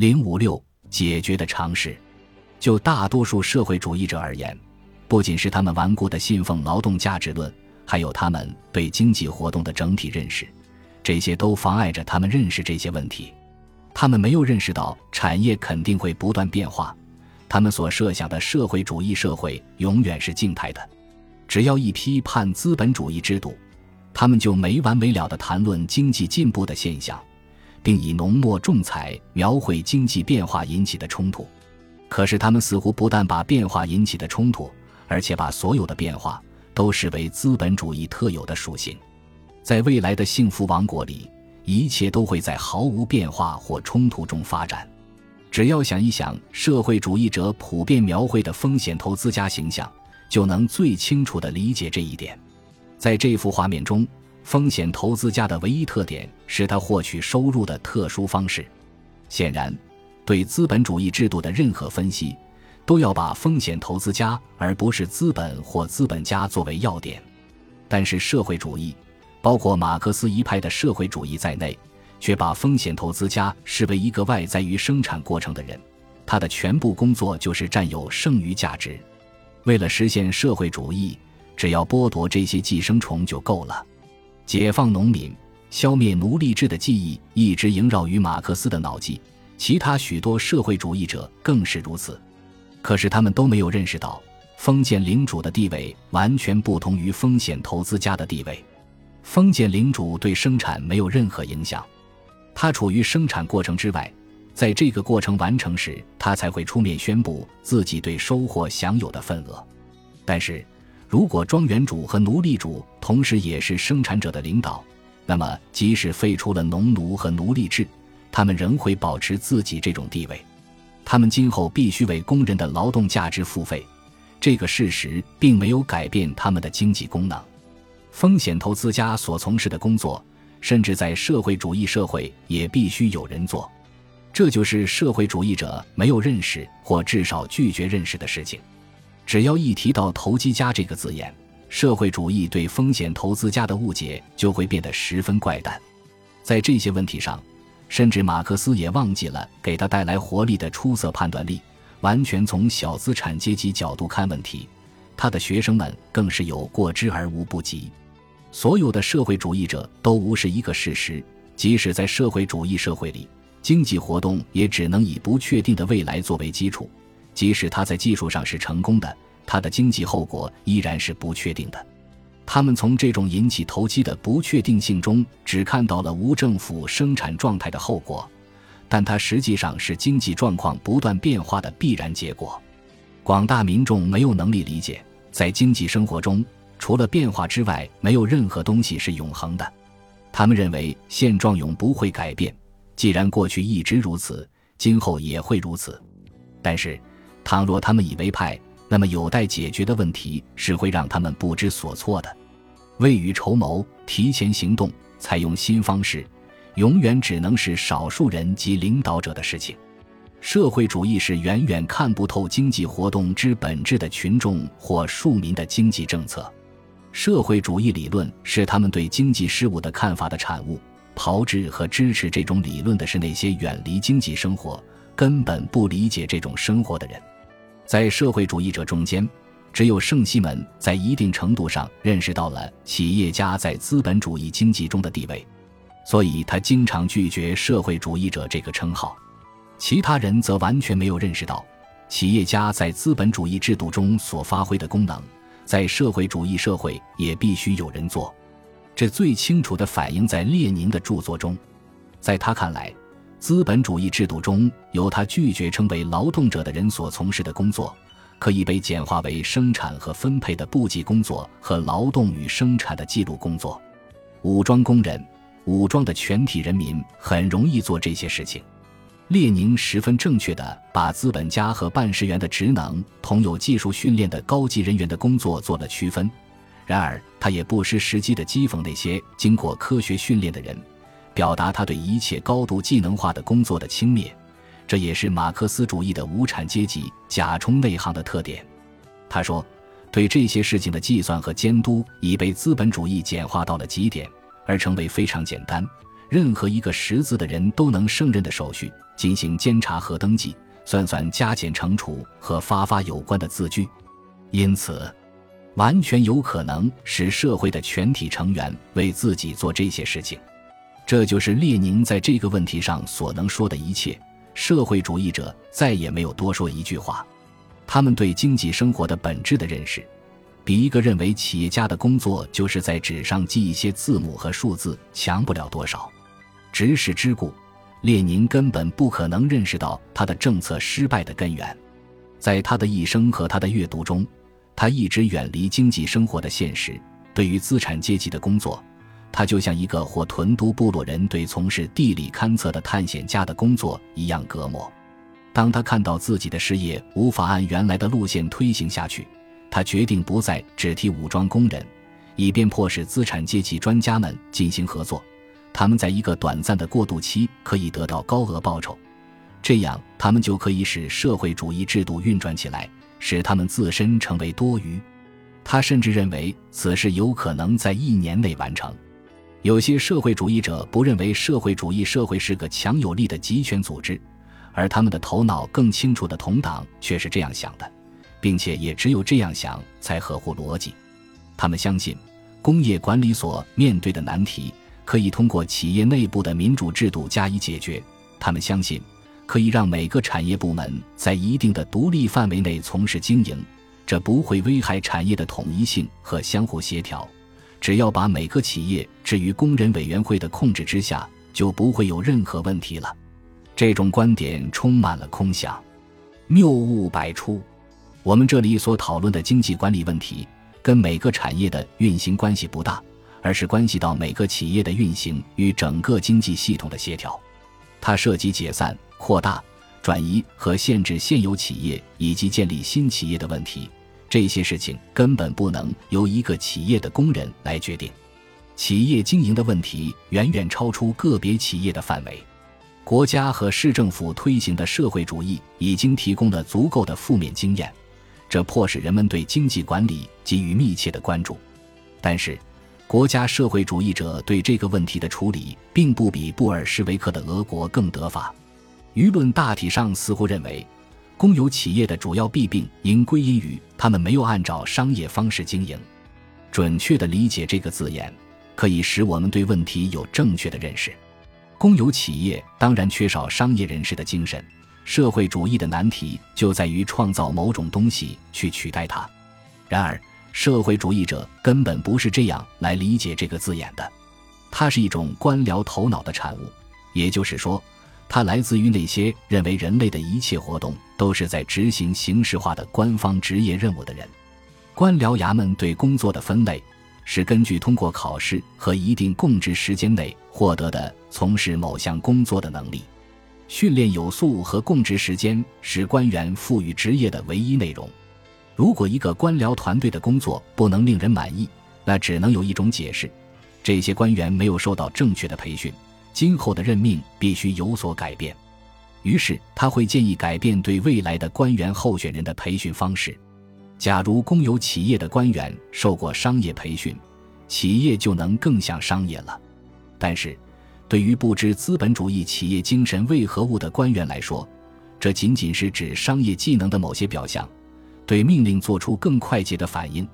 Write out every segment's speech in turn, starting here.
零五六解决的尝试，就大多数社会主义者而言，不仅是他们顽固的信奉劳动价值论，还有他们对经济活动的整体认识，这些都妨碍着他们认识这些问题。他们没有认识到产业肯定会不断变化，他们所设想的社会主义社会永远是静态的。只要一批判资本主义制度，他们就没完没了地谈论经济进步的现象。并以浓墨重彩描绘经济变化引起的冲突，可是他们似乎不但把变化引起的冲突，而且把所有的变化都视为资本主义特有的属性。在未来的幸福王国里，一切都会在毫无变化或冲突中发展。只要想一想社会主义者普遍描绘的风险投资家形象，就能最清楚地理解这一点。在这幅画面中。风险投资家的唯一特点是他获取收入的特殊方式。显然，对资本主义制度的任何分析，都要把风险投资家而不是资本或资本家作为要点。但是，社会主义，包括马克思一派的社会主义在内，却把风险投资家视为一个外在于生产过程的人，他的全部工作就是占有剩余价值。为了实现社会主义，只要剥夺这些寄生虫就够了。解放农民、消灭奴隶制的记忆一直萦绕于马克思的脑际，其他许多社会主义者更是如此。可是他们都没有认识到，封建领主的地位完全不同于风险投资家的地位。封建领主对生产没有任何影响，他处于生产过程之外，在这个过程完成时，他才会出面宣布自己对收获享有的份额。但是。如果庄园主和奴隶主同时也是生产者的领导，那么即使废除了农奴和奴隶制，他们仍会保持自己这种地位。他们今后必须为工人的劳动价值付费，这个事实并没有改变他们的经济功能。风险投资家所从事的工作，甚至在社会主义社会也必须有人做。这就是社会主义者没有认识或至少拒绝认识的事情。只要一提到投机家这个字眼，社会主义对风险投资家的误解就会变得十分怪诞。在这些问题上，甚至马克思也忘记了给他带来活力的出色判断力，完全从小资产阶级角度看问题。他的学生们更是有过之而无不及。所有的社会主义者都无视一个事实：即使在社会主义社会里，经济活动也只能以不确定的未来作为基础。即使他在技术上是成功的，他的经济后果依然是不确定的。他们从这种引起投机的不确定性中，只看到了无政府生产状态的后果，但它实际上是经济状况不断变化的必然结果。广大民众没有能力理解，在经济生活中，除了变化之外，没有任何东西是永恒的。他们认为现状永不会改变，既然过去一直如此，今后也会如此。但是。倘若他们以为派，那么有待解决的问题是会让他们不知所措的。未雨绸缪、提前行动、采用新方式，永远只能是少数人及领导者的事情。社会主义是远远看不透经济活动之本质的群众或庶民的经济政策。社会主义理论是他们对经济事务的看法的产物。炮制和支持这种理论的是那些远离经济生活。根本不理解这种生活的人，在社会主义者中间，只有圣西门在一定程度上认识到了企业家在资本主义经济中的地位，所以他经常拒绝社会主义者这个称号。其他人则完全没有认识到企业家在资本主义制度中所发挥的功能，在社会主义社会也必须有人做。这最清楚地反映在列宁的著作中，在他看来。资本主义制度中，由他拒绝称为劳动者的人所从事的工作，可以被简化为生产和分配的簿记工作和劳动与生产的记录工作。武装工人、武装的全体人民很容易做这些事情。列宁十分正确地把资本家和办事员的职能同有技术训练的高级人员的工作做了区分。然而，他也不失时机地讥讽那些经过科学训练的人。表达他对一切高度技能化的工作的轻蔑，这也是马克思主义的无产阶级假充内行的特点。他说：“对这些事情的计算和监督已被资本主义简化到了极点，而成为非常简单、任何一个识字的人都能胜任的手续，进行监察和登记，算算加减乘除和发发有关的字据。因此，完全有可能使社会的全体成员为自己做这些事情。这就是列宁在这个问题上所能说的一切。社会主义者再也没有多说一句话。他们对经济生活的本质的认识，比一个认为企业家的工作就是在纸上记一些字母和数字强不了多少。直视之故，列宁根本不可能认识到他的政策失败的根源。在他的一生和他的阅读中，他一直远离经济生活的现实。对于资产阶级的工作，他就像一个或屯都部落人对从事地理勘测的探险家的工作一样隔膜。当他看到自己的事业无法按原来的路线推行下去，他决定不再只替武装工人，以便迫使资产阶级专家们进行合作。他们在一个短暂的过渡期可以得到高额报酬，这样他们就可以使社会主义制度运转起来，使他们自身成为多余。他甚至认为此事有可能在一年内完成。有些社会主义者不认为社会主义社会是个强有力的集权组织。而他们的头脑更清楚的同党却是这样想的，并且也只有这样想才合乎逻辑。他们相信，工业管理所面对的难题可以通过企业内部的民主制度加以解决。他们相信，可以让每个产业部门在一定的独立范围内从事经营，这不会危害产业的统一性和相互协调。只要把每个企业置于工人委员会的控制之下，就不会有任何问题了。这种观点充满了空想，谬误百出。我们这里所讨论的经济管理问题，跟每个产业的运行关系不大，而是关系到每个企业的运行与整个经济系统的协调。它涉及解散、扩大、转移和限制现有企业以及建立新企业的问题。这些事情根本不能由一个企业的工人来决定。企业经营的问题远远超出个别企业的范围。国家和市政府推行的社会主义已经提供了足够的负面经验，这迫使人们对经济管理给予密切的关注。但是，国家社会主义者对这个问题的处理并不比布尔什维克的俄国更得法。舆论大体上似乎认为，公有企业的主要弊病应归因于他们没有按照商业方式经营。准确的理解这个字眼，可以使我们对问题有正确的认识。公有企业当然缺少商业人士的精神，社会主义的难题就在于创造某种东西去取代它。然而，社会主义者根本不是这样来理解这个字眼的，它是一种官僚头脑的产物，也就是说，它来自于那些认为人类的一切活动都是在执行形式化的官方职业任务的人。官僚衙门对工作的分类。是根据通过考试和一定供职时间内获得的从事某项工作的能力，训练有素和供职时间是官员赋予职业的唯一内容。如果一个官僚团队的工作不能令人满意，那只能有一种解释：这些官员没有受到正确的培训。今后的任命必须有所改变。于是他会建议改变对未来的官员候选人的培训方式。假如公有企业的官员受过商业培训，企业就能更像商业了。但是，对于不知资本主义企业精神为何物的官员来说，这仅仅是指商业技能的某些表象。对命令做出更快捷的反应，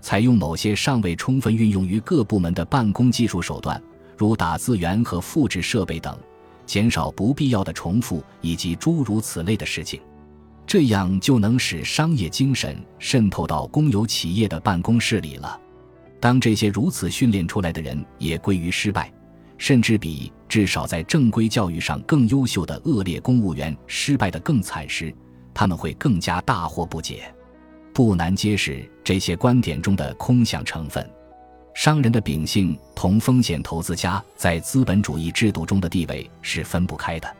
采用某些尚未充分运用于各部门的办公技术手段，如打字员和复制设备等，减少不必要的重复以及诸如此类的事情。这样就能使商业精神渗透到公有企业的办公室里了。当这些如此训练出来的人也归于失败，甚至比至少在正规教育上更优秀的恶劣公务员失败的更惨时，他们会更加大惑不解。不难揭示这些观点中的空想成分。商人的秉性同风险投资家在资本主义制度中的地位是分不开的。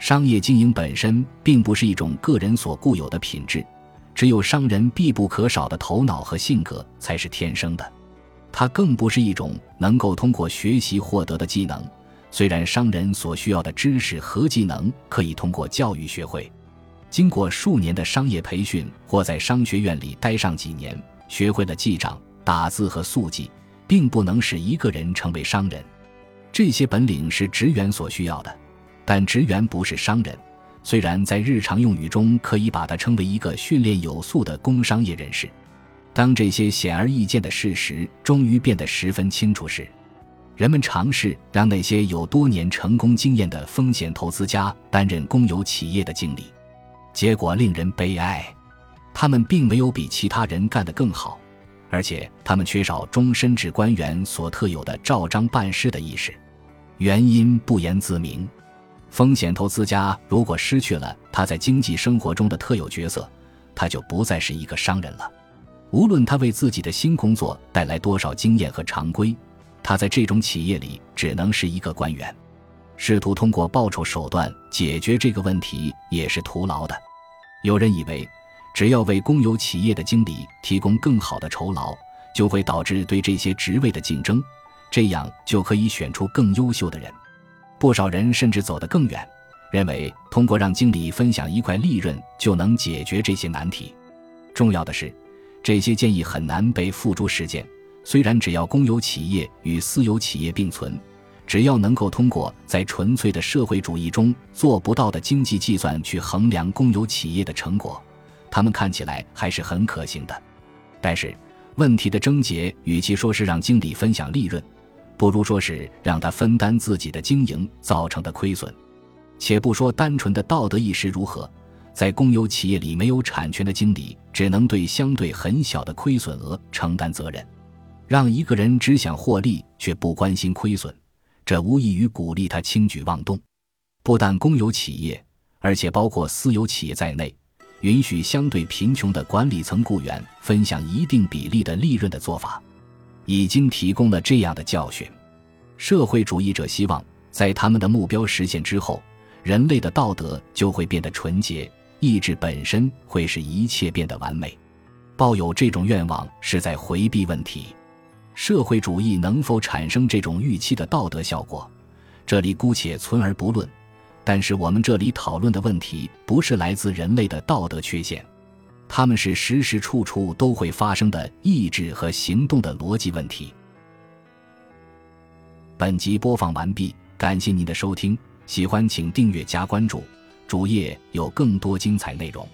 商业经营本身并不是一种个人所固有的品质，只有商人必不可少的头脑和性格才是天生的。它更不是一种能够通过学习获得的技能，虽然商人所需要的知识和技能可以通过教育学会。经过数年的商业培训，或在商学院里待上几年，学会了记账、打字和速记，并不能使一个人成为商人。这些本领是职员所需要的。但职员不是商人。虽然在日常用语中可以把它称为一个训练有素的工商业人士，当这些显而易见的事实终于变得十分清楚时，人们尝试让那些有多年成功经验的风险投资家担任公有企业的经理，结果令人悲哀，他们并没有比其他人干得更好，而且他们缺少终身制官员所特有的照章办事的意识，原因不言自明。风险投资家如果失去了他在经济生活中的特有角色，他就不再是一个商人了。无论他为自己的新工作带来多少经验和常规，他在这种企业里只能是一个官员。试图通过报酬手段解决这个问题也是徒劳的。有人以为，只要为公有企业的经理提供更好的酬劳，就会导致对这些职位的竞争，这样就可以选出更优秀的人。不少人甚至走得更远，认为通过让经理分享一块利润就能解决这些难题。重要的是，这些建议很难被付诸实践。虽然只要公有企业与私有企业并存，只要能够通过在纯粹的社会主义中做不到的经济计算去衡量公有企业的成果，他们看起来还是很可行的。但是，问题的症结与其说是让经理分享利润。不如说是让他分担自己的经营造成的亏损，且不说单纯的道德意识如何，在公有企业里没有产权的经理只能对相对很小的亏损额承担责任。让一个人只想获利却不关心亏损，这无异于鼓励他轻举妄动。不但公有企业，而且包括私有企业在内，允许相对贫穷的管理层雇员分享一定比例的利润的做法。已经提供了这样的教训。社会主义者希望，在他们的目标实现之后，人类的道德就会变得纯洁，意志本身会使一切变得完美。抱有这种愿望是在回避问题。社会主义能否产生这种预期的道德效果，这里姑且存而不论。但是我们这里讨论的问题，不是来自人类的道德缺陷。他们是时时处处都会发生的意志和行动的逻辑问题。本集播放完毕，感谢您的收听，喜欢请订阅加关注，主页有更多精彩内容。